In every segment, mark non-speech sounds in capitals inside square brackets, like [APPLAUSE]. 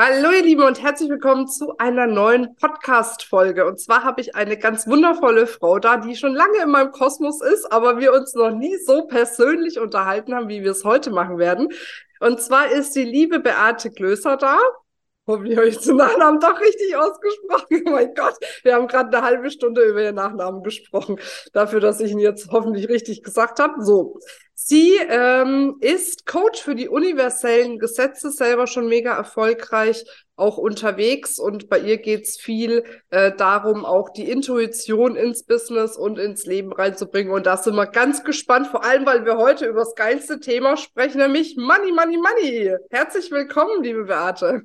Hallo ihr Lieben und herzlich willkommen zu einer neuen Podcast-Folge. Und zwar habe ich eine ganz wundervolle Frau da, die schon lange in meinem Kosmos ist, aber wir uns noch nie so persönlich unterhalten haben, wie wir es heute machen werden. Und zwar ist die liebe Beate Klöser da. Hoffentlich habe ich den Nachnamen doch richtig ausgesprochen. [LAUGHS] Oh mein Gott, wir haben gerade eine halbe Stunde über ihren Nachnamen gesprochen. Dafür, dass ich ihn jetzt hoffentlich richtig gesagt habe. So, sie ähm, ist Coach für die universellen Gesetze, selber schon mega erfolgreich, auch unterwegs. Und bei ihr geht's viel äh, darum, auch die Intuition ins Business und ins Leben reinzubringen. Und da sind wir ganz gespannt, vor allem, weil wir heute über das geilste Thema sprechen, nämlich Money, Money, Money. Herzlich willkommen, liebe Beate.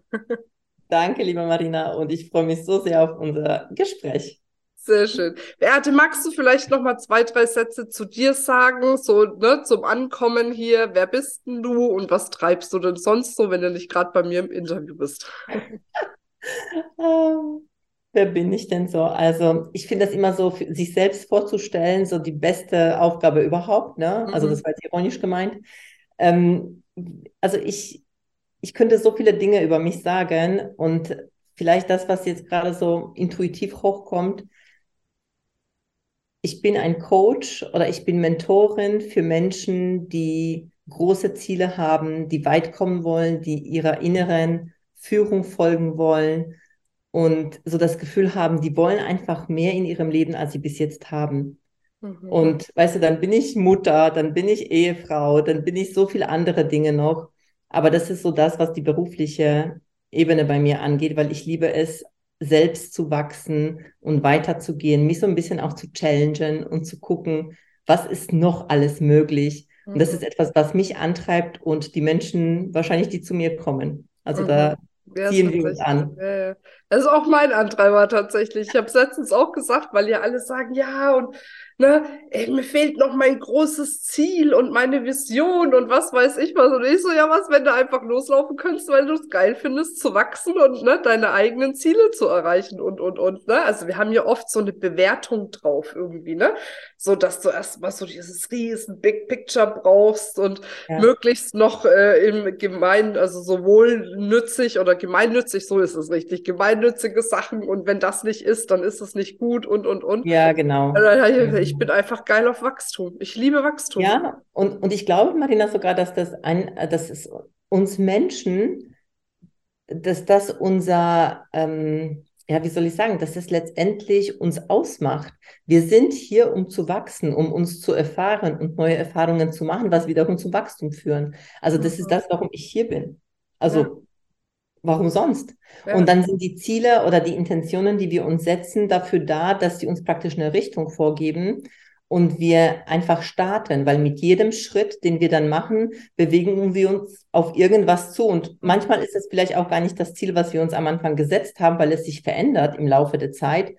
Danke, liebe Marina, und ich freue mich so sehr auf unser Gespräch. Sehr schön. Beate, magst du vielleicht noch mal zwei, drei Sätze zu dir sagen, so ne, zum Ankommen hier? Wer bist denn du und was treibst du denn sonst so, wenn du nicht gerade bei mir im Interview bist? [LAUGHS] ähm, wer bin ich denn so? Also ich finde das immer so, sich selbst vorzustellen, so die beste Aufgabe überhaupt. Ne? Also mhm. das war jetzt ironisch gemeint. Ähm, also ich, ich könnte so viele Dinge über mich sagen und vielleicht das, was jetzt gerade so intuitiv hochkommt. Ich bin ein Coach oder ich bin Mentorin für Menschen, die große Ziele haben, die weit kommen wollen, die ihrer inneren Führung folgen wollen und so das Gefühl haben, die wollen einfach mehr in ihrem Leben, als sie bis jetzt haben. Mhm. Und weißt du, dann bin ich Mutter, dann bin ich Ehefrau, dann bin ich so viele andere Dinge noch. Aber das ist so das, was die berufliche Ebene bei mir angeht, weil ich liebe es, selbst zu wachsen und weiterzugehen, mich so ein bisschen auch zu challengen und zu gucken, was ist noch alles möglich. Und das mhm. ist etwas, was mich antreibt und die Menschen wahrscheinlich, die zu mir kommen. Also mhm. da ja, ziehen wir uns an. Das ist auch mein Antreiber tatsächlich. Ich habe es letztens auch gesagt, weil ja alle sagen, ja, und ne, ey, mir fehlt noch mein großes Ziel und meine Vision und was weiß ich was. Und ich so, ja, was, wenn du einfach loslaufen könntest, weil du es geil findest, zu wachsen und ne, deine eigenen Ziele zu erreichen und, und, und, ne? Also wir haben ja oft so eine Bewertung drauf irgendwie, ne? So, dass du erstmal so dieses riesen Big Picture brauchst und ja. möglichst noch äh, im Gemein, also sowohl nützlich oder gemeinnützig, so ist es richtig, gemeinnützige Sachen und wenn das nicht ist, dann ist es nicht gut und, und, und. Ja, genau. Also, ich bin einfach geil auf Wachstum. Ich liebe Wachstum. Ja, und, und ich glaube, Marina, sogar, dass das ein, dass es uns Menschen, dass das unser, ähm, ja, wie soll ich sagen, dass es letztendlich uns ausmacht. Wir sind hier, um zu wachsen, um uns zu erfahren und neue Erfahrungen zu machen, was wiederum zum Wachstum führen. Also das mhm. ist das, warum ich hier bin. Also ja. Warum sonst? Ja. Und dann sind die Ziele oder die Intentionen, die wir uns setzen, dafür da, dass sie uns praktisch eine Richtung vorgeben und wir einfach starten, weil mit jedem Schritt, den wir dann machen, bewegen wir uns auf irgendwas zu. Und manchmal ist es vielleicht auch gar nicht das Ziel, was wir uns am Anfang gesetzt haben, weil es sich verändert im Laufe der Zeit.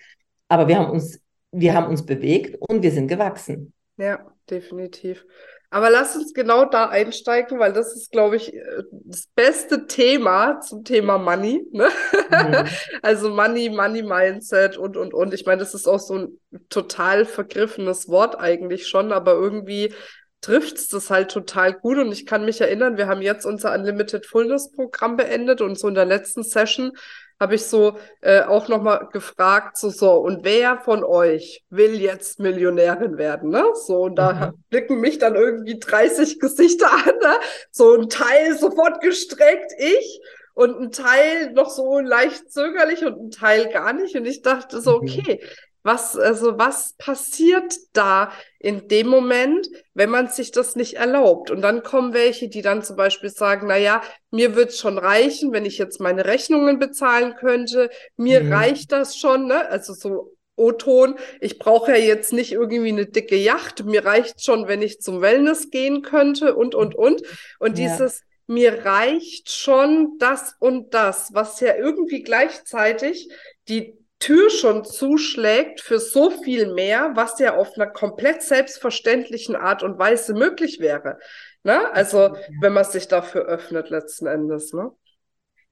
Aber wir haben uns, wir haben uns bewegt und wir sind gewachsen. Ja, definitiv. Aber lass uns genau da einsteigen, weil das ist, glaube ich, das beste Thema zum Thema Money. Ne? Mhm. [LAUGHS] Also Money, Money Mindset und, und, und. Ich meine, das ist auch so ein total vergriffenes Wort eigentlich schon, aber irgendwie trifft es das halt total gut. Und ich kann mich erinnern, wir haben jetzt unser Unlimited Fullness Programm beendet und so in der letzten Session habe ich so äh, auch nochmal gefragt, so, so, und wer von euch will jetzt Millionärin werden, ne? So, und da mhm. blicken mich dann irgendwie 30 [LAUGHS] Gesichter an, ne? So ein Teil sofort gestreckt, ich, und ein Teil noch so leicht zögerlich und ein Teil gar nicht. Und ich dachte so, mhm. okay, was, also was passiert da in dem Moment, wenn man sich das nicht erlaubt? Und dann kommen welche, die dann zum Beispiel sagen, na ja, mir wird's schon reichen, wenn ich jetzt meine Rechnungen bezahlen könnte. Mir mhm. reicht das schon, ne? Also so O-Ton, ich brauche ja jetzt nicht irgendwie eine dicke Yacht. Mir reicht schon, wenn ich zum Wellness gehen könnte und, und, und. Und ja. dieses, mir reicht schon das und das, was ja irgendwie gleichzeitig die Tür schon zuschlägt für so viel mehr, was ja auf einer komplett selbstverständlichen Art und Weise möglich wäre. Ne? Also, wenn man sich dafür öffnet, letzten Endes. Ne?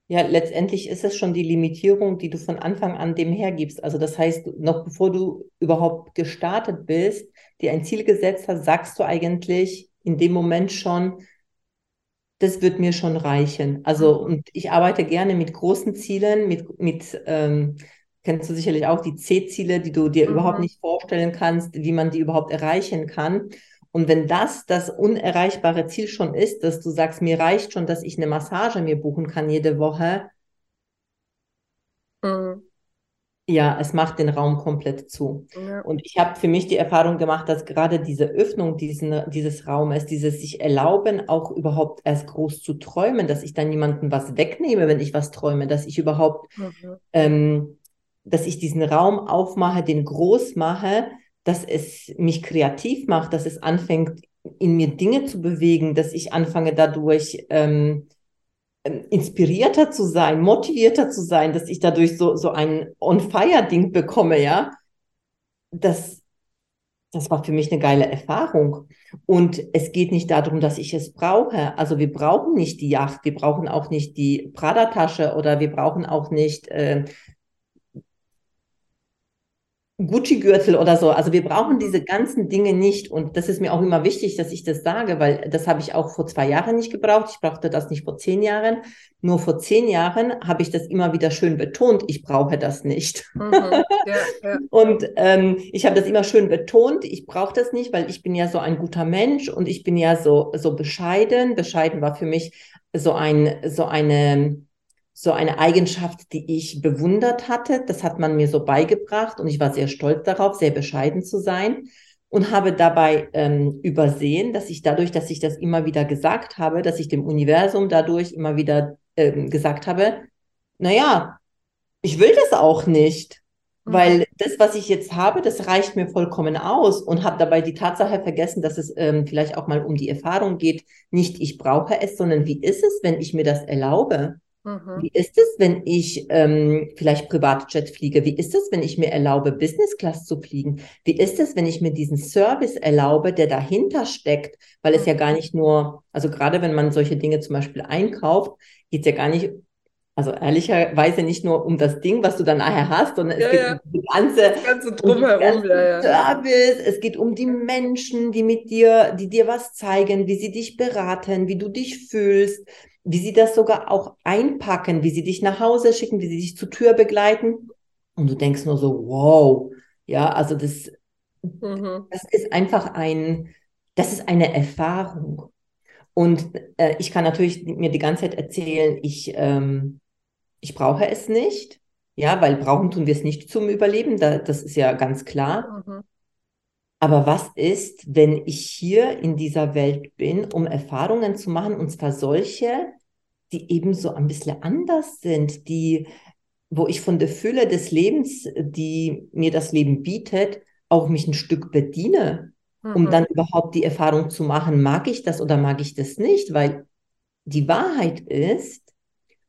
Ja, letztendlich ist es schon die Limitierung, die du von Anfang an dem hergibst. Also das heißt, noch bevor du überhaupt gestartet bist, dir ein Ziel gesetzt hast, sagst du eigentlich in dem Moment schon, das wird mir schon reichen. Also, mhm. und ich arbeite gerne mit großen Zielen, mit, mit ähm, kennst du sicherlich auch die C-Ziele, die du dir mhm. überhaupt nicht vorstellen kannst, wie man die überhaupt erreichen kann. Und wenn das das unerreichbare Ziel schon ist, dass du sagst, mir reicht schon, dass ich eine Massage mir buchen kann jede Woche, mhm. ja, es macht den Raum komplett zu. Ja. Und ich habe für mich die Erfahrung gemacht, dass gerade diese Öffnung diesen, dieses Raumes, dieses sich erlauben, auch überhaupt erst groß zu träumen, dass ich dann jemandem was wegnehme, wenn ich was träume, dass ich überhaupt, mhm. ähm, dass ich diesen Raum aufmache, den groß mache, dass es mich kreativ macht, dass es anfängt, in mir Dinge zu bewegen, dass ich anfange dadurch ähm, ähm, inspirierter zu sein, motivierter zu sein, dass ich dadurch so, so ein On-Fire-Ding bekomme, ja. Das, das war für mich eine geile Erfahrung. Und es geht nicht darum, dass ich es brauche. Also wir brauchen nicht die Yacht, wir brauchen auch nicht die Prada-Tasche oder wir brauchen auch nicht äh, Gucci-Gürtel oder so. Also wir brauchen diese ganzen Dinge nicht. Und das ist mir auch immer wichtig, dass ich das sage, weil das habe ich auch vor zwei Jahren nicht gebraucht. Ich brauchte das nicht vor zehn Jahren. Nur vor zehn Jahren habe ich das immer wieder schön betont. Ich brauche das nicht. Mhm, ja, ja. [LAUGHS] Und ähm, ich habe das immer schön betont. Ich brauche das nicht, weil ich bin ja so ein guter Mensch und ich bin ja so, so bescheiden. Bescheiden war für mich so ein, so eine, so eine Eigenschaft, die ich bewundert hatte. Das hat man mir so beigebracht und ich war sehr stolz darauf, sehr bescheiden zu sein und habe dabei ähm, übersehen, dass ich dadurch, dass ich das immer wieder gesagt habe, dass ich dem Universum dadurch immer wieder ähm, gesagt habe, naja, ich will das auch nicht. Mhm. Weil das, was ich jetzt habe, das reicht mir vollkommen aus und habe dabei die Tatsache vergessen, dass es ähm, vielleicht auch mal um die Erfahrung geht, nicht ich brauche es, sondern wie ist es, wenn ich mir das erlaube? Mhm. Wie ist es, wenn ich ähm, vielleicht Privatjet fliege? Wie ist es, wenn ich mir erlaube, Business Class zu fliegen? Wie ist es, wenn ich mir diesen Service erlaube, der dahinter steckt? Weil es ja gar nicht nur, also gerade wenn man solche Dinge zum Beispiel einkauft, geht es ja gar nicht also ehrlicherweise nicht nur um das Ding, was du dann nachher hast, sondern es ja, geht ja. um die ganze, das ganze drumherum, um ja, Service, es geht um die Menschen, die mit dir, die dir was zeigen, wie sie dich beraten, wie du dich fühlst, wie sie das sogar auch einpacken, wie sie dich nach Hause schicken, wie sie dich zur Tür begleiten. Und du denkst nur so, wow, ja, also das, mhm. das ist einfach ein, das ist eine Erfahrung. Und äh, ich kann natürlich mir die ganze Zeit erzählen, ich, ähm, ich brauche es nicht. Ja, weil brauchen tun wir es nicht zum Überleben, da, das ist ja ganz klar. Mhm. Aber was ist, wenn ich hier in dieser Welt bin, um Erfahrungen zu machen, und zwar solche, die eben so ein bisschen anders sind, die, wo ich von der Fülle des Lebens, die mir das Leben bietet, auch mich ein Stück bediene, mhm. um dann überhaupt die Erfahrung zu machen, mag ich das oder mag ich das nicht, weil die Wahrheit ist,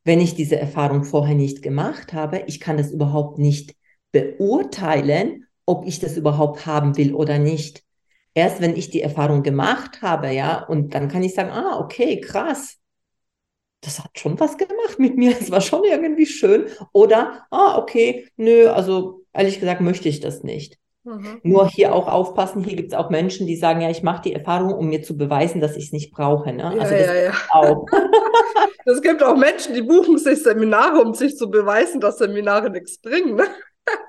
wenn ich diese Erfahrung vorher nicht gemacht habe, ich kann das überhaupt nicht beurteilen ob ich das überhaupt haben will oder nicht. Erst wenn ich die Erfahrung gemacht habe, ja, und dann kann ich sagen, ah, okay, krass. Das hat schon was gemacht mit mir. [LAUGHS] Es war schon irgendwie schön. Oder, ah, okay, nö, also ehrlich gesagt möchte ich das nicht. Mhm. Nur hier auch aufpassen, hier gibt es auch Menschen, die sagen, ja, ich mache die Erfahrung, um mir zu beweisen, dass ich es nicht brauche. Ne? Ja, also das ja, ja. auch. [LAUGHS] [LAUGHS] Es gibt auch Menschen, die buchen sich Seminare, um sich zu beweisen, dass Seminare nichts bringen. Ne?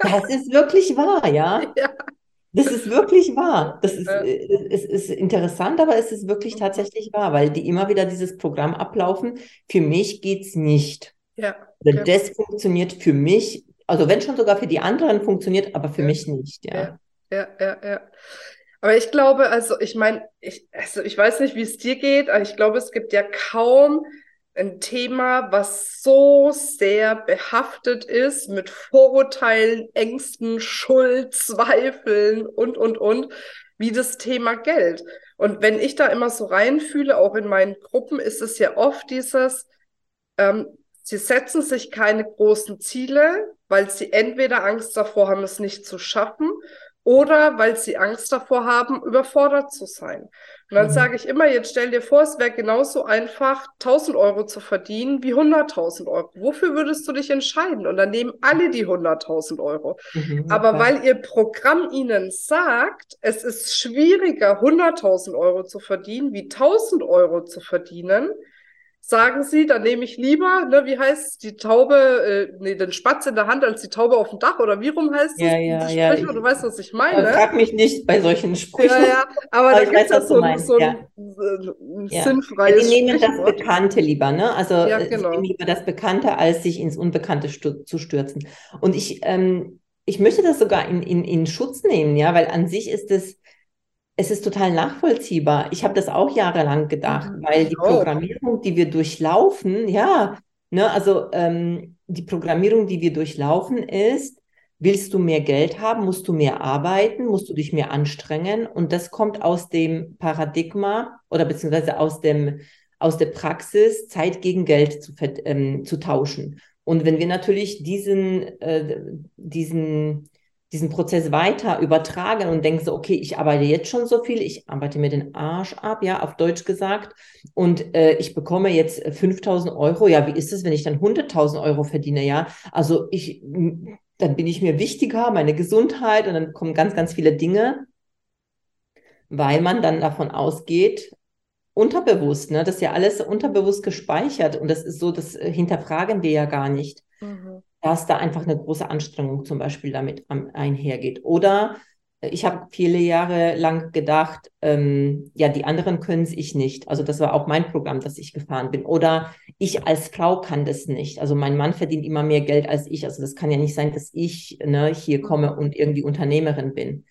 Das ist wirklich wahr, ja. [LAUGHS] ja. Das ist wirklich wahr. Das ist, ja. Äh, es ist interessant, aber es ist wirklich mhm. tatsächlich wahr, weil die immer wieder dieses Programm ablaufen. Für mich geht es nicht. Ja. ja. Das funktioniert für mich, also wenn schon sogar für die anderen funktioniert, aber für ja. mich nicht. Ja. ja, ja, ja. Aber ich glaube, also ich meine, ich, also ich weiß nicht, wie es dir geht, aber ich glaube, es gibt ja kaum ein Thema, was so sehr behaftet ist mit Vorurteilen, Ängsten, Schuld, Zweifeln und, und, und, wie das Thema Geld. Und wenn ich da immer so reinfühle, auch in meinen Gruppen, ist es ja oft dieses, ähm, sie setzen sich keine großen Ziele, weil sie entweder Angst davor haben, es nicht zu schaffen oder weil sie Angst davor haben, überfordert zu sein. Und dann mhm. sage ich immer, jetzt stell dir vor, es wäre genauso einfach, 1000 Euro zu verdienen wie 100.000 Euro. Wofür würdest du dich entscheiden? Und dann nehmen alle die 100.000 Euro. Mhm, Aber klar. weil ihr Programm ihnen sagt, es ist schwieriger, 100.000 Euro zu verdienen, wie 1000 Euro zu verdienen, sagen sie, dann nehme ich lieber, ne, wie heißt es, die Taube, äh, nee, den Spatz in der Hand als die Taube auf dem Dach oder wie rum heißt es? Ja, ja, ja. Ich, du weißt, was ich meine. Frag mich nicht bei solchen Sprüchen. Ja, ja, aber, aber da gibt es ja so, so ja. ein ja. sinnfreies ja, Die nehmen das Bekannte lieber, ne? Also ja, äh, genau. lieber das Bekannte, als sich ins Unbekannte zu stürzen. Und ich, ähm, ich möchte das sogar in, in, in Schutz nehmen, ja, weil an sich ist es es ist total nachvollziehbar. Ich habe das auch jahrelang gedacht, mhm. weil die Programmierung, die wir durchlaufen, ja, ne, also ähm, die Programmierung, die wir durchlaufen, ist, willst du mehr Geld haben, musst du mehr arbeiten, musst du dich mehr anstrengen. Und das kommt aus dem Paradigma oder beziehungsweise aus dem aus der Praxis, Zeit gegen Geld zu, ähm, zu tauschen. Und wenn wir natürlich diesen, äh, diesen diesen Prozess weiter übertragen und denken so, okay, ich arbeite jetzt schon so viel, ich arbeite mir den Arsch ab, ja, auf Deutsch gesagt, und äh, ich bekomme jetzt 5000 Euro, ja, wie ist es, wenn ich dann 100.000 Euro verdiene, ja, also ich, dann bin ich mir wichtiger, meine Gesundheit und dann kommen ganz, ganz viele Dinge, weil man dann davon ausgeht, unterbewusst, ne, das ist ja alles unterbewusst gespeichert und das ist so, das äh, hinterfragen wir ja gar nicht. Dass da einfach eine große Anstrengung zum Beispiel damit einhergeht. Oder äh, ich habe viele Jahre lang gedacht, ähm, ja, die anderen können es ich nicht. Also das war auch mein Programm, das ich gefahren bin. Oder ich als Frau kann das nicht. Also mein Mann verdient immer mehr Geld als ich. Also das kann ja nicht sein, dass ich ne, hier komme und irgendwie Unternehmerin bin.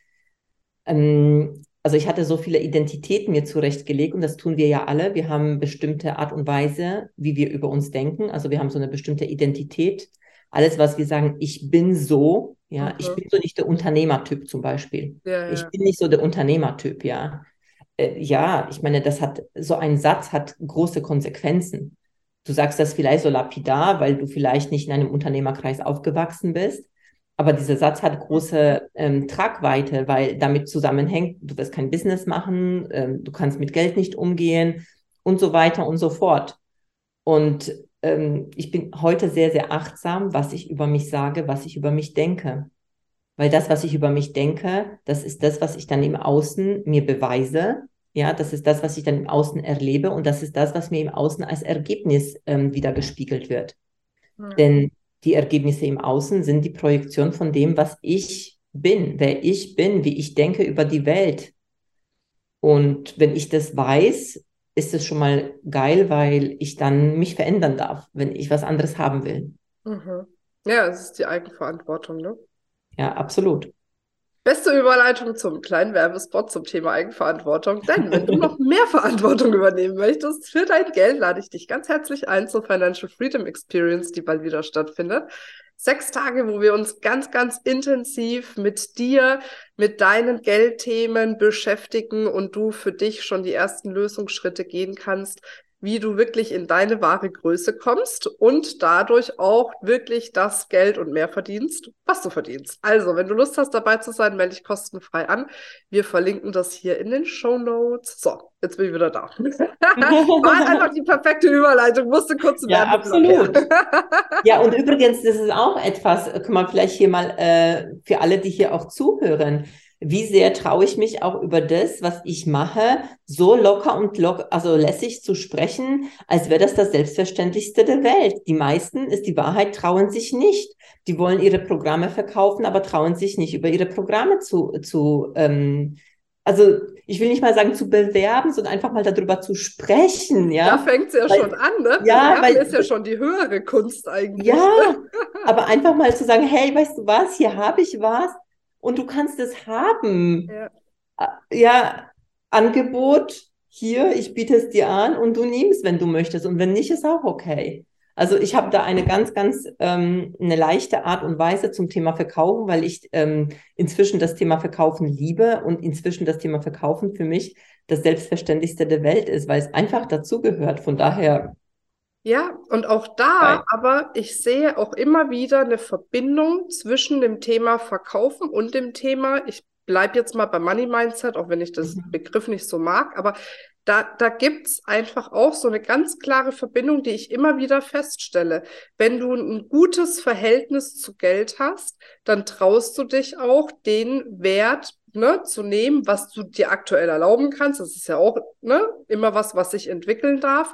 Ähm, also ich hatte so viele Identitäten mir zurechtgelegt und das tun wir ja alle. Wir haben bestimmte Art und Weise, wie wir über uns denken. Also wir haben so eine bestimmte Identität alles, was wir sagen, ich bin so, ja, okay. ich bin so nicht der Unternehmertyp zum Beispiel. Ja, ja. Ich bin nicht so der Unternehmertyp, ja. Äh, ja, ich meine, das hat, so ein Satz hat große Konsequenzen. Du sagst das vielleicht so lapidar, weil du vielleicht nicht in einem Unternehmerkreis aufgewachsen bist. Aber dieser Satz hat große ähm, Tragweite, weil damit zusammenhängt, du wirst kein Business machen, ähm, du kannst mit Geld nicht umgehen und so weiter und so fort. Und ähm, ich bin heute sehr, sehr achtsam, was ich über mich sage, was ich über mich denke. Weil das, was ich über mich denke, das ist das, was ich dann im Außen mir beweise. Ja, das ist das, was ich dann im Außen erlebe und das ist das, was mir im Außen als Ergebnis ähm, wieder gespiegelt wird. Mhm. Denn die Ergebnisse im Außen sind die Projektion von dem, was ich bin, wer ich bin, wie ich denke über die Welt. Und wenn ich das weiß, ist es schon mal geil, weil ich dann mich verändern darf, wenn ich was anderes haben will. Mhm. Ja, es ist die Eigenverantwortung, ne? Ja, absolut. Beste Überleitung zum kleinen Werbespot zum Thema Eigenverantwortung. Denn wenn du noch mehr Verantwortung übernehmen möchtest für dein Geld, lade ich dich ganz herzlich ein zur Financial Freedom Experience, die bald wieder stattfindet. Sechs Tage, wo wir uns ganz, ganz intensiv mit dir, mit deinen Geldthemen beschäftigen und du für dich schon die ersten Lösungsschritte gehen kannst, wie du wirklich in deine wahre Größe kommst und dadurch auch wirklich das Geld und mehr verdienst, was du verdienst. Also, wenn du Lust hast, dabei zu sein, melde dich kostenfrei an. Wir verlinken das hier in den Show Notes. So, jetzt bin ich wieder da. [LAUGHS] War einfach die perfekte Überleitung, musste kurz Ja, absolut. [LAUGHS] ja, und übrigens, das ist auch etwas, kann man vielleicht hier mal äh, für alle, die hier auch zuhören, wie sehr traue ich mich auch über das, was ich mache, so locker und locker, also lässig zu sprechen, als wäre das das Selbstverständlichste der Welt. Die meisten ist die Wahrheit, trauen sich nicht. Die wollen ihre Programme verkaufen, aber trauen sich nicht über ihre Programme zu, zu ähm, also ich will nicht mal sagen zu bewerben, sondern einfach mal darüber zu sprechen. Ja? Da fängt es ja weil, schon an, ne? Ja, weil ist ja schon die höhere Kunst eigentlich. Ja, [LAUGHS] aber einfach mal zu sagen, hey, weißt du was, hier habe ich was, und du kannst es haben. Ja. ja, Angebot hier, ich biete es dir an und du nimmst, wenn du möchtest. Und wenn nicht, ist auch okay. Also ich habe da eine ganz, ganz ähm, eine leichte Art und Weise zum Thema Verkaufen, weil ich ähm, inzwischen das Thema Verkaufen liebe und inzwischen das Thema Verkaufen für mich das Selbstverständlichste der Welt ist, weil es einfach dazugehört. Von daher Ja, und auch da, Nein. aber ich sehe auch immer wieder eine Verbindung zwischen dem Thema Verkaufen und dem Thema, ich bleibe jetzt mal bei Money Mindset, auch wenn ich das mhm. Begriff nicht so mag, aber da, da gibt es einfach auch so eine ganz klare Verbindung, die ich immer wieder feststelle. Wenn du ein gutes Verhältnis zu Geld hast, dann traust du dich auch, den Wert ne, zu nehmen, was du dir aktuell erlauben kannst. Das ist ja auch ne, immer was, was sich entwickeln darf.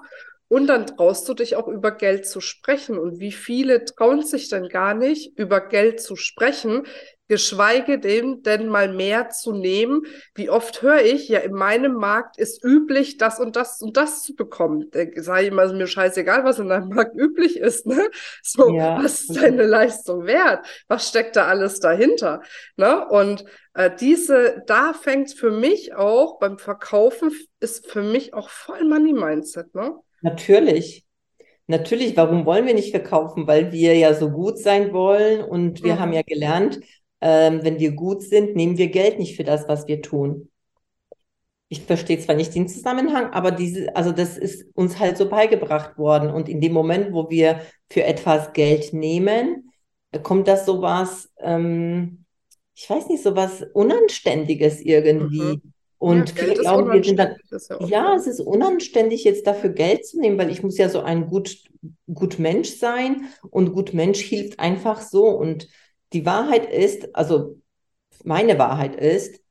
Und dann traust du dich auch über Geld zu sprechen. Und wie viele trauen sich denn gar nicht, über Geld zu sprechen, geschweige denn, denn mal mehr zu nehmen. Wie oft höre ich, ja, in meinem Markt ist üblich, das und das und das zu bekommen. Sage ich immer, mir scheißegal, was in deinem Markt üblich ist. Ne? So, ja. was ist deine Leistung wert? Was steckt da alles dahinter? Ne? Und äh, diese, da fängt für mich auch beim Verkaufen, ist für mich auch voll Money Mindset. Ne? Natürlich. Natürlich, warum wollen wir nicht verkaufen? Weil wir ja so gut sein wollen und wir mhm. haben ja gelernt, ähm, wenn wir gut sind, nehmen wir Geld nicht für das, was wir tun. Ich verstehe zwar nicht den Zusammenhang, aber diese, also das ist uns halt so beigebracht worden. Und in dem Moment, wo wir für etwas Geld nehmen, kommt das sowas, ähm, ich weiß nicht, sowas Unanständiges irgendwie. Mhm. Und ja, viele glauben, wir sind dann, ja, ja, es ist unanständig, jetzt dafür Geld zu nehmen, weil ich muss ja so ein gut, gut Mensch sein und gut Mensch hilft einfach so. Und die Wahrheit ist, also meine Wahrheit ist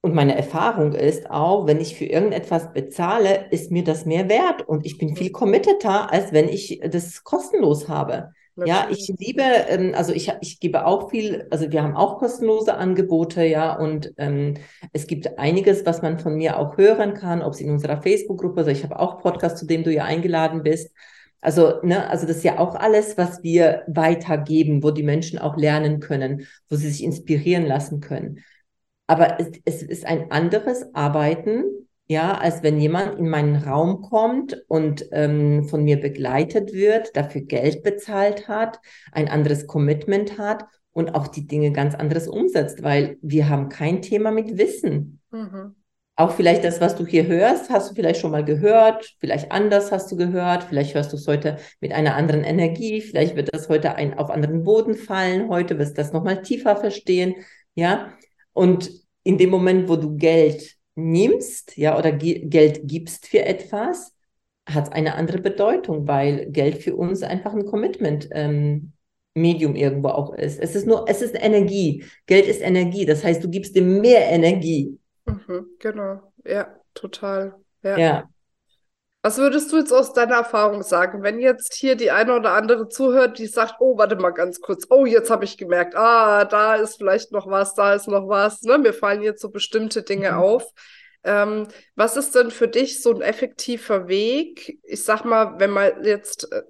und meine Erfahrung ist auch, wenn ich für irgendetwas bezahle, ist mir das mehr wert und ich bin viel committeter, als wenn ich das kostenlos habe. Ja, ich liebe, ähm, also ich, ich gebe auch viel, also wir haben auch kostenlose Angebote, ja, und ähm, es gibt einiges, was man von mir auch hören kann, ob es in unserer Facebook-Gruppe, also ich habe auch Podcast, zu dem du ja eingeladen bist. Also, ne, also das ist ja auch alles, was wir weitergeben, wo die Menschen auch lernen können, wo sie sich inspirieren lassen können. Aber es, es ist ein anderes Arbeiten ja, als wenn jemand in meinen Raum kommt und ähm, von mir begleitet wird, dafür Geld bezahlt hat, ein anderes Commitment hat und auch die Dinge ganz anderes umsetzt, weil wir haben kein Thema mit Wissen. Mhm. Auch vielleicht das, was du hier hörst, hast du vielleicht schon mal gehört, vielleicht anders hast du gehört, vielleicht hörst du es heute mit einer anderen Energie, vielleicht wird das heute ein, auf anderen Boden fallen, heute wirst du das nochmal tiefer verstehen, ja. Und in dem Moment, wo du Geld nimmst, ja, oder Geld gibst für etwas, hat eine andere Bedeutung, weil Geld für uns einfach ein Commitment ähm, Medium irgendwo auch ist. Es ist nur, es ist Energie. Geld ist Energie. Das heißt, du gibst dem mehr Energie. Mhm, genau. Ja, total. Ja. ja. Was würdest du jetzt aus deiner Erfahrung sagen, wenn jetzt hier die eine oder andere zuhört, die sagt, oh, warte mal ganz kurz, oh, jetzt habe ich gemerkt, ah, da ist vielleicht noch was, da ist noch was, ne? mir fallen jetzt so bestimmte Dinge mhm. auf. Ähm, was ist denn für dich so ein effektiver Weg? Ich sag mal, wenn man jetzt äh,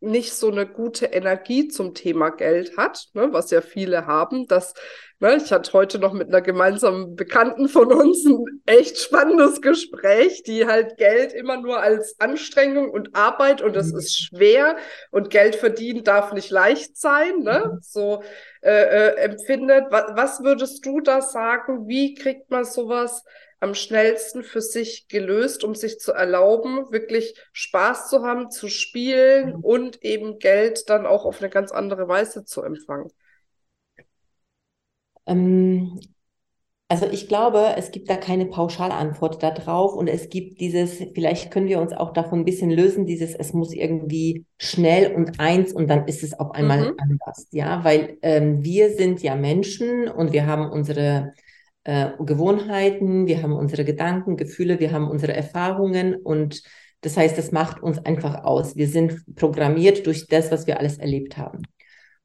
nicht so eine gute Energie zum Thema Geld hat, ne, was ja viele haben. Das, ne, ich hatte heute noch mit einer gemeinsamen Bekannten von uns ein echt spannendes Gespräch, die halt Geld immer nur als Anstrengung und Arbeit und es mhm. ist schwer und Geld verdienen darf nicht leicht sein, ne, mhm. so äh, äh, empfindet. Was, was würdest du da sagen? Wie kriegt man sowas am schnellsten für sich gelöst, um sich zu erlauben, wirklich Spaß zu haben, zu spielen mhm. und eben Geld dann auch auf eine ganz andere Weise zu empfangen? Ähm, also ich glaube, es gibt da keine Pauschalantwort darauf und es gibt dieses, vielleicht können wir uns auch davon ein bisschen lösen, dieses, es muss irgendwie schnell und eins und dann ist es auf einmal mhm. anders, ja, weil ähm, wir sind ja Menschen und wir haben unsere äh, Gewohnheiten, wir haben unsere Gedanken, Gefühle, wir haben unsere Erfahrungen und das heißt, das macht uns einfach aus. Wir sind programmiert durch das, was wir alles erlebt haben.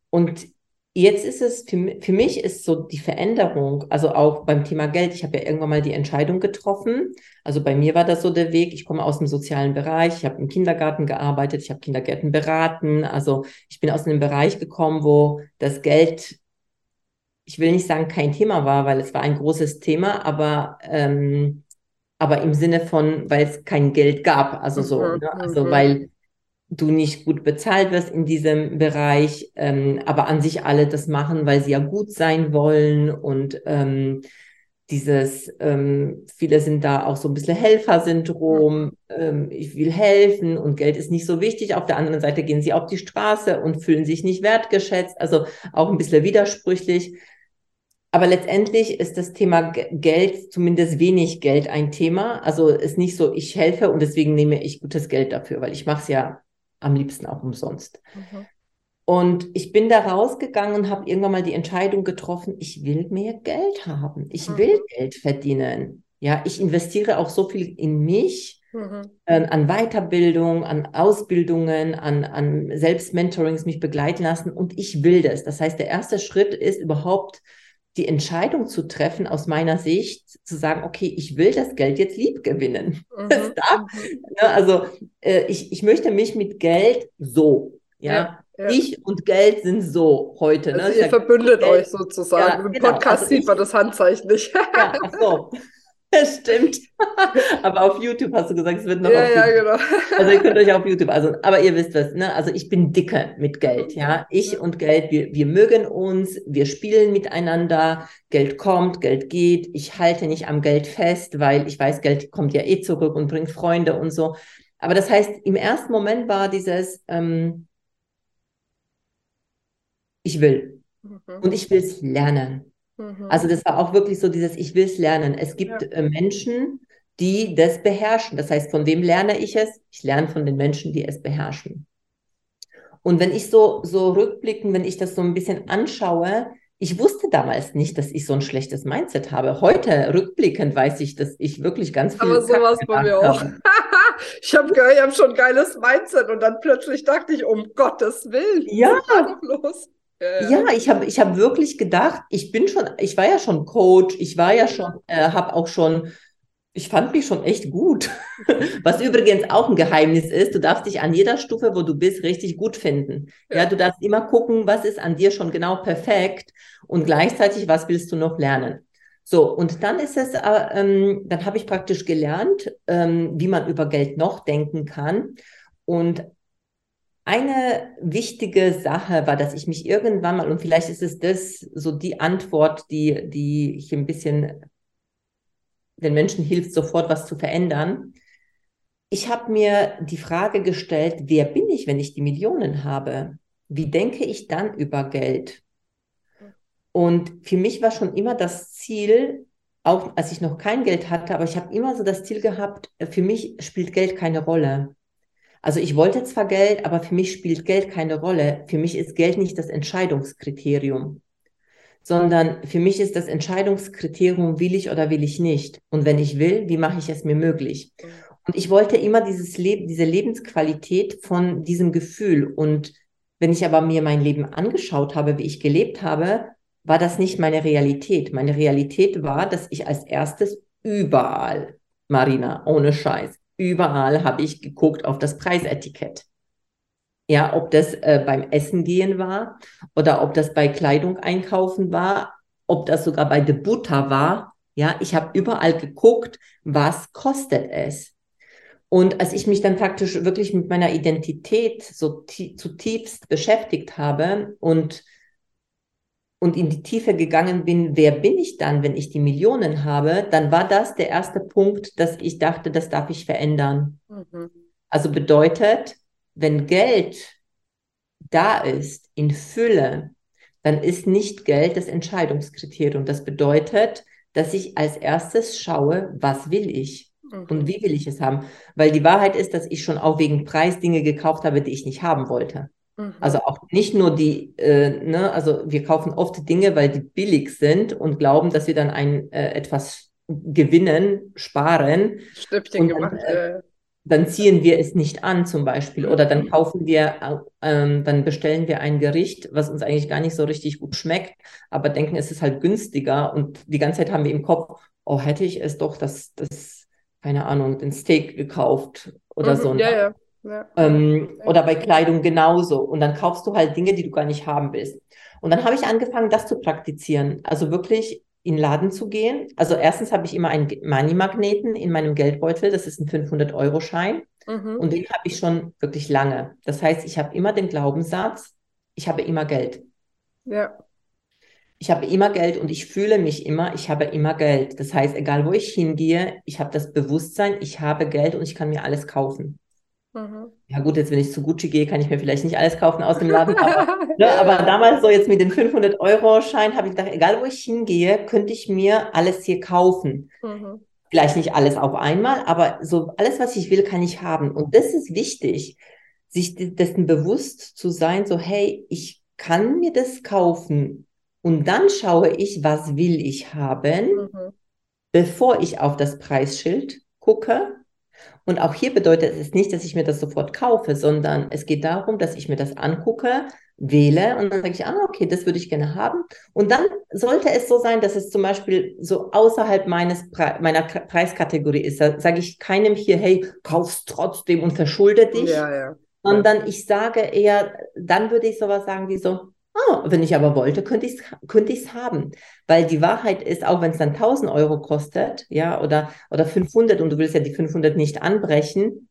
Und jetzt ist es, für, für mich ist so die Veränderung, also auch beim Thema Geld, ich habe ja irgendwann mal die Entscheidung getroffen. Also bei mir war das so der Weg, ich komme aus dem sozialen Bereich, ich habe im Kindergarten gearbeitet, ich habe Kindergärten beraten. Also ich bin aus einem Bereich gekommen, wo das Geld ich will nicht sagen, kein Thema war, weil es war ein großes Thema, aber, ähm, aber im Sinne von, weil es kein Geld gab, also so, mhm, ne? also mhm. weil du nicht gut bezahlt wirst in diesem Bereich, ähm, aber an sich alle das machen, weil sie ja gut sein wollen und ähm, dieses, ähm, viele sind da auch so ein bisschen Helfersyndrom, ähm, ich will helfen und Geld ist nicht so wichtig. Auf der anderen Seite gehen sie auf die Straße und fühlen sich nicht wertgeschätzt, also auch ein bisschen widersprüchlich. Aber letztendlich ist das Thema Geld, zumindest wenig Geld, ein Thema. Also ist nicht so, ich helfe und deswegen nehme ich gutes Geld dafür, weil ich mache es ja am liebsten auch umsonst. Mhm. Und ich bin da rausgegangen und habe irgendwann mal die Entscheidung getroffen, ich will mehr Geld haben. Ich mhm. will Geld verdienen. Ja, ich investiere auch so viel in mich, mhm. äh, an Weiterbildung, an Ausbildungen, an, an Selbstmentorings mich begleiten lassen und ich will das. Das heißt, der erste Schritt ist überhaupt die Entscheidung zu treffen, aus meiner Sicht, zu sagen, okay, ich will das Geld jetzt lieb gewinnen. [LAUGHS] Mhm. mhm. Ne, also äh, ich, ich möchte mich mit Geld so, ja, ja. Ja. Ich und Geld sind so heute. Ne? Also ihr verbündet euch sozusagen. Ja, Im genau. Podcast also sieht man das Handzeichen nicht. Ja, ach so. [LAUGHS] [LAUGHS] Das stimmt. [LAUGHS] aber auf YouTube hast du gesagt, es wird noch ja, auf ja, genau. [LAUGHS] Also ihr könnt euch auf YouTube, also, aber ihr wisst was, ne? Also ich bin dicke mit Geld, ja. Ich und Geld, wir, wir mögen uns, wir spielen miteinander, Geld kommt, Geld geht. Ich halte nicht am Geld fest, weil ich weiß, Geld kommt ja eh zurück und bringt Freunde und so. Aber das heißt, im ersten Moment war dieses, ähm, ich will. Mhm. Und ich will es lernen. Mhm. Also das war auch wirklich so dieses, ich will es lernen. Es gibt ja. äh, Menschen, die das beherrschen. Das heißt, von wem lerne ich es? Ich lerne von den Menschen, die es beherrschen. Und wenn ich so, so rückblicken, wenn ich das so ein bisschen anschaue, ich wusste damals nicht, dass ich so ein schlechtes Mindset habe. Heute rückblickend weiß ich, dass ich wirklich ganz viel. Aber sowas bei mir auch. [LAUGHS] ich habe ich hab schon ein geiles Mindset und dann plötzlich dachte ich, um Gottes Willen, ja. was ist los? Ja, ich habe ich hab wirklich gedacht, ich bin schon, ich war ja schon Coach, ich war ja schon, äh, habe auch schon, ich fand mich schon echt gut. [LAUGHS] Was übrigens auch ein Geheimnis ist, du darfst dich an jeder Stufe, wo du bist, richtig gut finden. Ja, ja du darfst immer gucken, was ist an dir schon genau perfekt und gleichzeitig, was willst du noch lernen. So, und dann ist es, äh, ähm, dann habe ich praktisch gelernt, ähm, wie man über Geld noch denken kann. Und eine wichtige Sache war, dass ich mich irgendwann mal, und vielleicht ist es das so die Antwort, die, die ich ein bisschen den Menschen hilft, sofort was zu verändern. Ich habe mir die Frage gestellt, wer bin ich, wenn ich die Millionen habe? Wie denke ich dann über Geld? Und für mich war schon immer das Ziel, auch als ich noch kein Geld hatte, aber ich habe immer so das Ziel gehabt, für mich spielt Geld keine Rolle. Also ich wollte zwar Geld, aber für mich spielt Geld keine Rolle. Für mich ist Geld nicht das Entscheidungskriterium, sondern für mich ist das Entscheidungskriterium, will ich oder will ich nicht. Und wenn ich will, wie mache ich es mir möglich? Und ich wollte immer dieses Leben, diese Lebensqualität von diesem Gefühl. Und wenn ich aber mir mein Leben angeschaut habe, wie ich gelebt habe, war das nicht meine Realität. Meine Realität war, dass ich als erstes überall, Marina, ohne Scheiß, überall habe ich geguckt auf das Preisetikett. Ja, ob das äh, beim Essen gehen war oder ob das bei Kleidung einkaufen war, ob das sogar bei der Butter war. Ja, ich habe überall geguckt, was kostet es. Und als ich mich dann faktisch wirklich mit meiner Identität so zutiefst beschäftigt habe und und in die Tiefe gegangen bin, wer bin ich dann, wenn ich die Millionen habe, dann war das der erste Punkt, dass ich dachte, das darf ich verändern. Mhm. Also bedeutet, wenn Geld da ist in Fülle, dann ist nicht Geld das Entscheidungskriterium. Das bedeutet, dass ich als erstes schaue, was will ich mhm. und wie will ich es haben. Weil die Wahrheit ist, dass ich schon auch wegen Preis Dinge gekauft habe, die ich nicht haben wollte. Mhm. Also auch nicht nur die, äh, ne, also wir kaufen oft Dinge, weil die billig sind und glauben, dass wir dann ein äh, etwas gewinnen, sparen. Stöppchen gemacht. Äh, dann ziehen wir es nicht an zum Beispiel oder dann mhm. kaufen wir, ähm, dann bestellen wir ein Gericht, was uns eigentlich gar nicht so richtig gut schmeckt, aber denken, es ist halt günstiger und die ganze Zeit haben wir im Kopf, oh, hätte ich es doch das, das, keine Ahnung, den Steak gekauft oder mhm, so. Ja, ja. Ähm, oder bei Kleidung genauso. Und dann kaufst du halt Dinge, die du gar nicht haben willst. Und dann habe ich angefangen, das zu praktizieren. Also wirklich in den Laden zu gehen. Also erstens habe ich immer einen Money-Magneten in meinem Geldbeutel. Das ist ein 500-Euro-Schein. Mhm. Und den habe ich schon wirklich lange. Das heißt, ich habe immer den Glaubenssatz, ich habe immer Geld. Ja. ich habe immer Geld und ich fühle mich immer, ich habe immer Geld. Das heißt, egal wo ich hingehe, ich habe das Bewusstsein, ich habe Geld und ich kann mir alles kaufen. Mhm. Ja gut, jetzt wenn ich zu Gucci gehe, kann ich mir vielleicht nicht alles kaufen aus dem Laden. Aber, [LAUGHS] ne, aber damals so jetzt mit den 500-Euro-Schein habe ich gedacht, egal wo ich hingehe, könnte ich mir alles hier kaufen. Mhm. Vielleicht nicht alles auf einmal, aber so alles, was ich will, kann ich haben. Und das ist wichtig, sich dessen bewusst zu sein, so hey, ich kann mir das kaufen. Und dann schaue ich, was will ich haben, mhm. bevor ich auf das Preisschild gucke und auch hier bedeutet es nicht, dass ich mir das sofort kaufe, sondern es geht darum, dass ich mir das angucke, wähle und dann sage ich, ah, okay, das würde ich gerne haben. Und dann sollte es so sein, dass es zum Beispiel so außerhalb meines Pre meiner Preiskategorie ist. Da sage ich keinem hier, hey, kauf's trotzdem und verschulde dich. Ja, ja. Sondern ich sage eher, dann würde ich sowas sagen wie so, Ah, wenn ich aber wollte, könnte ich es könnte ich's haben. Weil die Wahrheit ist, auch wenn es dann 1000 Euro kostet, ja, oder, oder 500 und du willst ja die 500 nicht anbrechen,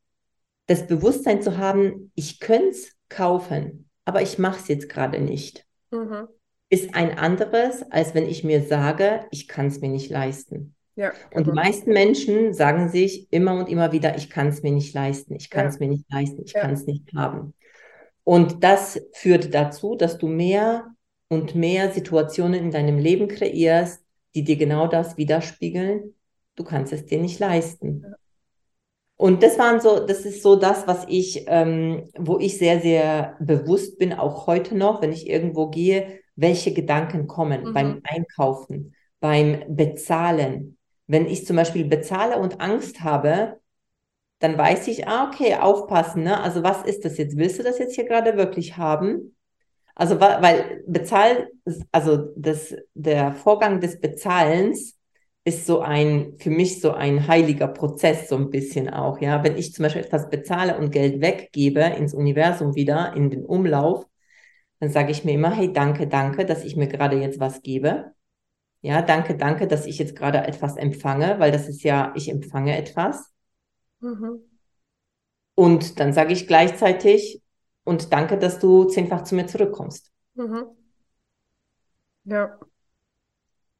das Bewusstsein zu haben, ich könnte es kaufen, aber ich mache es jetzt gerade nicht, mhm. ist ein anderes, als wenn ich mir sage, ich kann es mir nicht leisten. Ja, und die genau. meisten Menschen sagen sich immer und immer wieder, ich kann es mir nicht leisten, ich kann es ja. mir nicht leisten, ich ja. kann es nicht haben. Und das führt dazu, dass du mehr und mehr Situationen in deinem Leben kreierst, die dir genau das widerspiegeln. Du kannst es dir nicht leisten. Und das waren so, das ist so das, was ich, ähm, wo ich sehr, sehr bewusst bin, auch heute noch, wenn ich irgendwo gehe, welche Gedanken kommen mhm. beim Einkaufen, beim Bezahlen. Wenn ich zum Beispiel bezahle und Angst habe, dann weiß ich, ah, okay, aufpassen, ne? Also was ist das jetzt? Willst du das jetzt hier gerade wirklich haben? Also, weil Bezahl, also das, der Vorgang des Bezahlens ist so ein, für mich so ein heiliger Prozess, so ein bisschen auch, ja. Wenn ich zum Beispiel etwas bezahle und Geld weggebe ins Universum wieder, in den Umlauf, dann sage ich mir immer, hey, danke, danke, dass ich mir gerade jetzt was gebe. Ja, danke, danke, dass ich jetzt gerade etwas empfange, weil das ist ja, ich empfange etwas. Mhm. Und dann sage ich gleichzeitig und danke, dass du zehnfach zu mir zurückkommst. Mhm. Ja.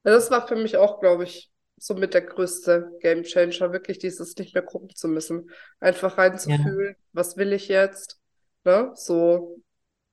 Das war für mich auch, glaube ich, somit der größte Game Changer, wirklich dieses nicht mehr gucken zu müssen. Einfach reinzufühlen, ja. was will ich jetzt? Ne? So.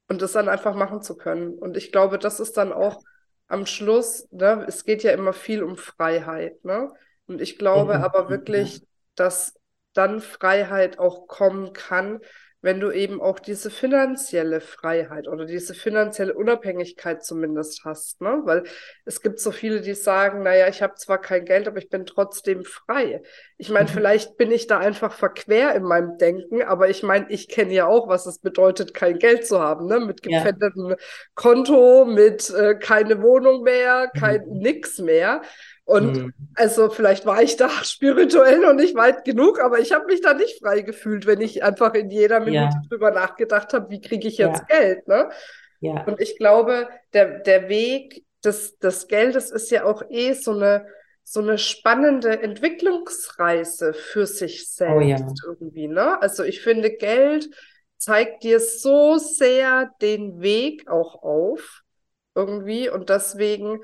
Und das dann einfach machen zu können. Und ich glaube, das ist dann auch am Schluss, ne, es geht ja immer viel um Freiheit, ne? Und ich glaube ja. aber wirklich, dass dann Freiheit auch kommen kann, wenn du eben auch diese finanzielle Freiheit oder diese finanzielle Unabhängigkeit zumindest hast, ne? Weil es gibt so viele, die sagen, naja, ich habe zwar kein Geld, aber ich bin trotzdem frei. Ich meine, mhm. vielleicht bin ich da einfach verquer in meinem Denken, aber ich meine, ich kenne ja auch, was es bedeutet, kein Geld zu haben, ne? Mit gepfändetem ja. Konto, mit äh, keine Wohnung mehr, kein mhm. nix mehr. Und mhm. also vielleicht war ich da [LAUGHS] spirituell noch nicht weit genug, aber ich habe mich da nicht frei gefühlt, wenn ich einfach in jeder Minute ja. drüber nachgedacht habe, wie kriege ich jetzt ja. Geld. Ne? Ja. Und ich glaube, der, der Weg des, des Geldes ist ja auch eh so eine, so eine spannende Entwicklungsreise für sich selbst oh, ja. irgendwie. Ne? Also ich finde, Geld zeigt dir so sehr den Weg auch auf irgendwie und deswegen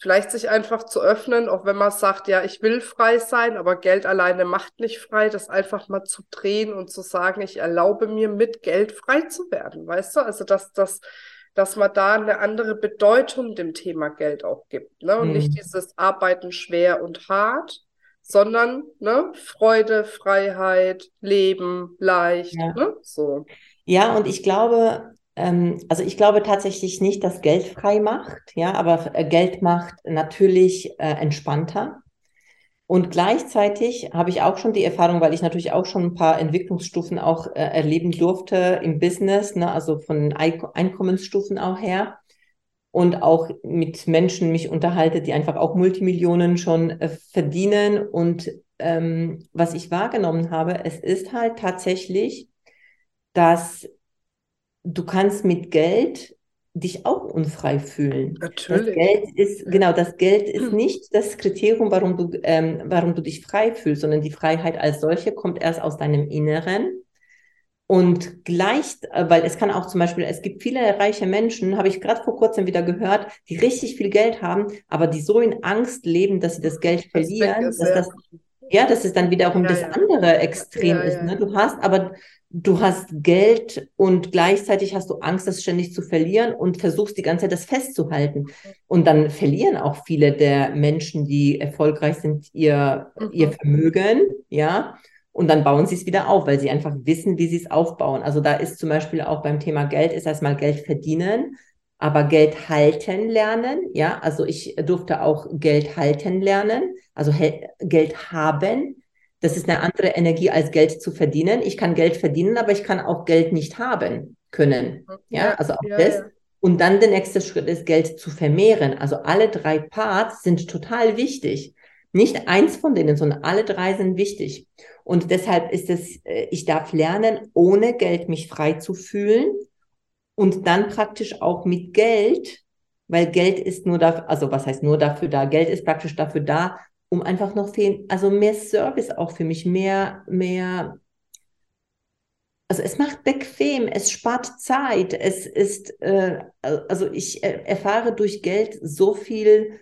vielleicht sich einfach zu öffnen, auch wenn man sagt, ja, ich will frei sein, aber Geld alleine macht nicht frei, das einfach mal zu drehen und zu sagen, ich erlaube mir mit Geld frei zu werden, weißt du? Also dass das dass man da eine andere Bedeutung dem Thema Geld auch gibt, ne? Und mhm. nicht dieses Arbeiten schwer und hart, sondern ne, Freude, Freiheit, Leben leicht, ja. ne? So. Ja, und ich glaube, also ich glaube tatsächlich nicht, dass Geld frei macht, ja, aber äh, Geld macht natürlich äh, entspannter. Und gleichzeitig habe ich auch schon die Erfahrung, weil ich natürlich auch schon ein paar Entwicklungsstufen auch äh, erleben durfte im Business, ne, also von Einkommensstufen auch her. Und auch mit Menschen mich unterhalte, die einfach auch Multimillionen schon äh, verdienen. Und ähm, was ich wahrgenommen habe, es ist halt tatsächlich, dass du kannst mit Geld dich auch unfrei fühlen. Natürlich. Das Geld ist, genau, das Geld ist nicht das Kriterium, warum du, ähm, warum du dich frei fühlst, sondern die Freiheit als solche kommt erst aus deinem Inneren. Und gleich, äh, weil es kann auch zum Beispiel, es gibt viele reiche Menschen, habe ich gerade vor kurzem wieder gehört, die richtig viel Geld haben, aber die so in Angst leben, dass sie das Geld verlieren, ist, dass ja. das, ja, dass es dann wiederum ja, das ja. andere Extrem ist. Ne? Du hast aber, du hast Geld und gleichzeitig hast du Angst, das ständig zu verlieren und versuchst die ganze Zeit das festzuhalten. Und dann verlieren auch viele der Menschen, die erfolgreich sind, ihr, mhm. ihr Vermögen, ja. Und dann bauen sie es wieder auf, weil sie einfach wissen, wie sie es aufbauen. Also da ist zum Beispiel auch beim Thema Geld, ist erstmal Geld verdienen, aber Geld halten lernen. Ja, also ich durfte auch Geld halten lernen, also Geld haben. Das ist eine andere Energie als Geld zu verdienen. Ich kann Geld verdienen, aber ich kann auch Geld nicht haben können. Ja, also auch ja, das. Ja. Und dann der nächste Schritt ist, Geld zu vermehren. Also alle drei Parts sind total wichtig. Nicht eins von denen, sondern alle drei sind wichtig. Und deshalb ist es, äh, ich darf lernen, ohne Geld mich frei zu fühlen und dann praktisch auch mit Geld, weil Geld ist nur dafür, also was heißt nur dafür da? Geld ist praktisch dafür da, um einfach noch viel, also mehr Service auch für mich, mehr, mehr, also es macht bequem, es spart Zeit, es ist, äh, also ich erfahre durch Geld so viel,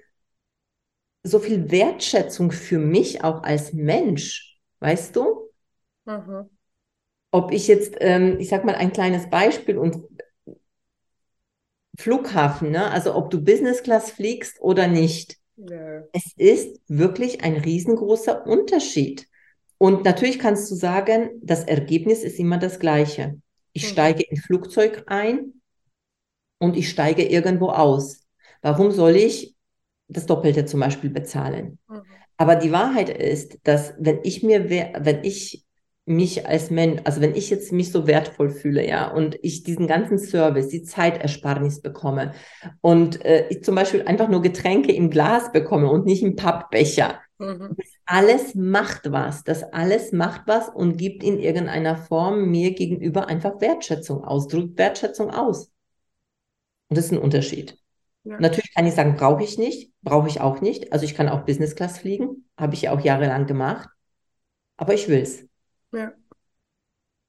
so viel Wertschätzung für mich auch als Mensch Weißt du? Mhm. Ob ich jetzt, ähm, ich sag mal ein kleines Beispiel und Flughafen, ne? also ob du Business Class fliegst oder nicht. Ja. Es ist wirklich ein riesengroßer Unterschied. Und natürlich kannst du sagen, das Ergebnis ist immer das gleiche. Ich mhm. steige in Flugzeug ein und ich steige irgendwo aus. Warum soll ich das Doppelte zum Beispiel bezahlen? Mhm. Aber die Wahrheit ist, dass wenn ich mir, wenn ich mich als Mensch, also wenn ich jetzt mich so wertvoll fühle, ja, und ich diesen ganzen Service, die Zeitersparnis bekomme und äh, ich zum Beispiel einfach nur Getränke im Glas bekomme und nicht im Pappbecher, mhm. das alles macht was, das alles macht was und gibt in irgendeiner Form mir gegenüber einfach Wertschätzung aus, drückt Wertschätzung aus. Und das ist ein Unterschied. Ja. Natürlich kann ich sagen, brauche ich nicht, brauche ich auch nicht. Also ich kann auch Business Class fliegen, habe ich ja auch jahrelang gemacht, aber ich will es. Ja.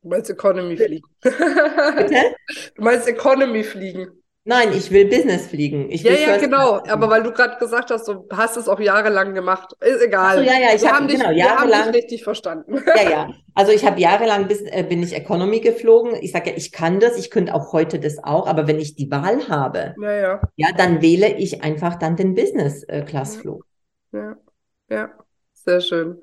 Du meinst Economy fliegen. Bitte? Du meinst Economy fliegen. Nein, ich will Business fliegen. Ich ja, ja, genau. Aber weil du gerade gesagt hast, du hast es auch jahrelang gemacht. Ist egal. So, ja, ja, ich wir hab, haben dich, genau, wir haben dich richtig verstanden. Ja, ja. Also ich habe jahrelang bis, äh, bin ich Economy geflogen. Ich sage ja, ich kann das, ich könnte auch heute das auch, aber wenn ich die Wahl habe, ja, ja. ja dann wähle ich einfach dann den Business-Class-Flug. Ja, ja, sehr schön.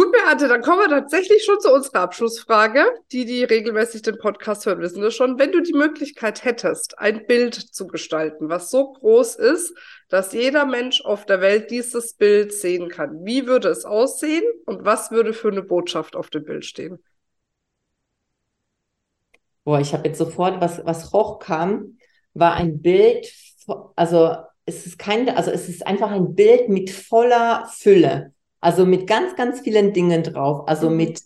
Gut, Beate, dann kommen wir tatsächlich schon zu unserer Abschlussfrage. Die, die regelmäßig den Podcast hören, wissen das schon. Wenn du die Möglichkeit hättest, ein Bild zu gestalten, was so groß ist, dass jeder Mensch auf der Welt dieses Bild sehen kann, wie würde es aussehen und was würde für eine Botschaft auf dem Bild stehen? Boah, ich habe jetzt sofort, was, was hochkam, war ein Bild, also es ist kein, also es ist einfach ein Bild mit voller Fülle. Also mit ganz, ganz vielen Dingen drauf. Also mhm. mit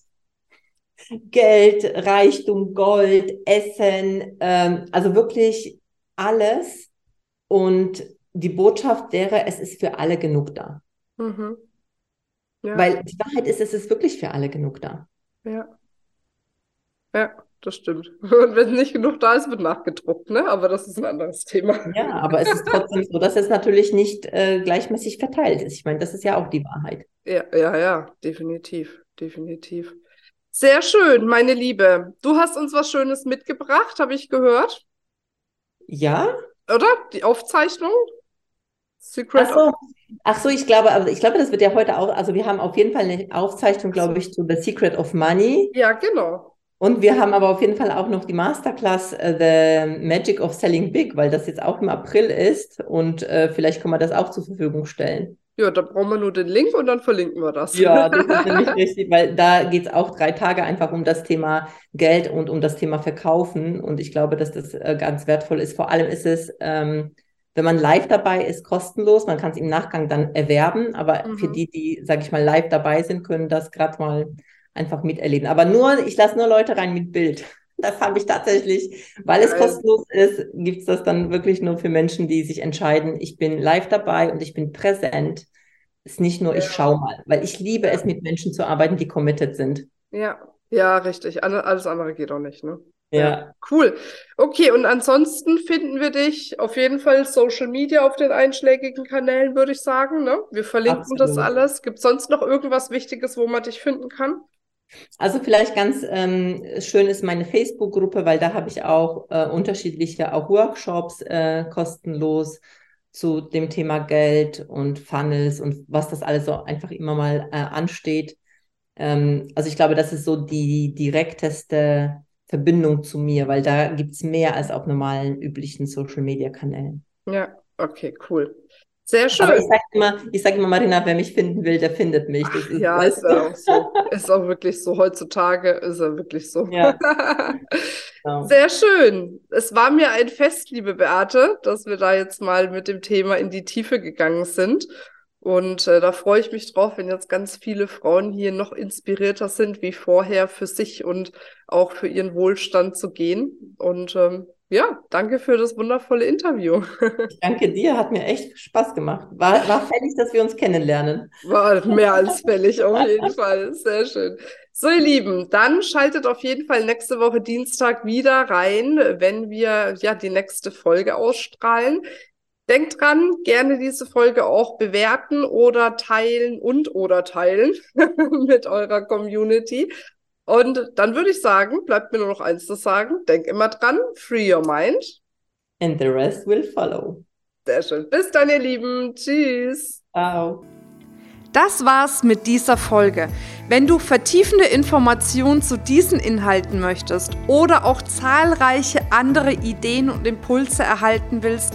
Geld, Reichtum, Gold, Essen, ähm, also wirklich alles. Und die Botschaft wäre, es ist für alle genug da. Mhm. Ja. Weil die Wahrheit ist, es ist wirklich für alle genug da. Ja. Ja das stimmt. [LAUGHS] Und wenn nicht genug da ist, wird nachgedruckt, ne? Aber das ist ein anderes Thema. Ja, aber es ist trotzdem so, dass es natürlich nicht äh, gleichmäßig verteilt ist. Ich meine, das ist ja auch die Wahrheit. Ja, ja, ja, definitiv, definitiv. Sehr schön, meine Liebe. Du hast uns was Schönes mitgebracht, habe ich gehört. Ja. Oder? Die Aufzeichnung? Secret Ach so. Ach so, ich glaube, also ich glaube, das wird ja heute auch, also wir haben auf jeden Fall eine Aufzeichnung, glaube ich, zu The Secret of Money. Ja, genau. Und wir haben aber auf jeden Fall auch noch die Masterclass uh, The Magic of Selling Big, weil das jetzt auch im April ist und uh, vielleicht kann man das auch zur Verfügung stellen. Ja, da brauchen wir nur den Link und dann verlinken wir das. Ja, [LAUGHS] das ist nämlich richtig, weil da geht es auch drei Tage einfach um das Thema Geld und um das Thema Verkaufen. Und ich glaube, dass das äh, ganz wertvoll ist. Vor allem ist es, ähm, wenn man live dabei ist, kostenlos. Man kann es im Nachgang dann erwerben. Aber mhm. für die, die, sage ich mal, live dabei sind, können das gerade mal einfach miterleben. Aber nur, ich lasse nur Leute rein mit Bild. [LAUGHS] Das habe ich tatsächlich, weil es kostenlos ist, gibt es das dann wirklich nur für Menschen, die sich entscheiden, ich bin live dabei und ich bin präsent. Ist nicht nur, ich schaue mal, weil ich liebe es, mit Menschen zu arbeiten, die committed sind. Ja, Ja, richtig. Alles andere geht auch nicht, ne? Ja. ja. Cool. Okay, und ansonsten finden wir dich auf jeden Fall Social Media auf den einschlägigen Kanälen, würde ich sagen. Ne? Wir verlinken Absolut. das alles. Gibt es sonst noch irgendwas Wichtiges, wo man dich finden kann? Also vielleicht ganz ähm, schön ist meine Facebook-Gruppe, weil da habe ich auch äh, unterschiedliche auch Workshops äh, kostenlos zu dem Thema Geld und Funnels und was das alles so einfach immer mal äh, ansteht. Ähm, also ich glaube, das ist so die direkteste Verbindung zu mir, weil da gibt es mehr als auf normalen, üblichen Social-Media-Kanälen. Ja, okay, cool. Sehr schön. Aber ich sage immer, sag immer, Marina, wer mich finden will, der findet mich. Ist, ja, ist ja auch so. [LAUGHS] Ist auch wirklich so. Heutzutage ist er wirklich so. Ja. [LAUGHS] genau. Sehr schön. Es war mir ein Fest, liebe Beate, dass wir da jetzt mal mit dem Thema in die Tiefe gegangen sind. Und äh, da freue ich mich drauf, wenn jetzt ganz viele Frauen hier noch inspirierter sind wie vorher für sich und auch für ihren Wohlstand zu gehen. Und ähm, ja, danke für das wundervolle Interview. Ich danke dir, hat mir echt Spaß gemacht. War, war fällig, dass wir uns kennenlernen. War mehr als fällig, auf jeden Fall. Sehr schön. So, ihr Lieben, dann schaltet auf jeden Fall nächste Woche Dienstag wieder rein, wenn wir ja die nächste Folge ausstrahlen. Denkt dran, gerne diese Folge auch bewerten oder teilen und oder teilen [LAUGHS] mit eurer Community. Und dann würde ich sagen, bleibt mir nur noch eins zu sagen. Denk immer dran, free your mind. And the rest will follow. Sehr schön. Bis dann, ihr Lieben. Tschüss. Ciao. Das war's mit dieser Folge. Wenn du vertiefende Informationen zu diesen Inhalten möchtest oder auch zahlreiche andere Ideen und Impulse erhalten willst,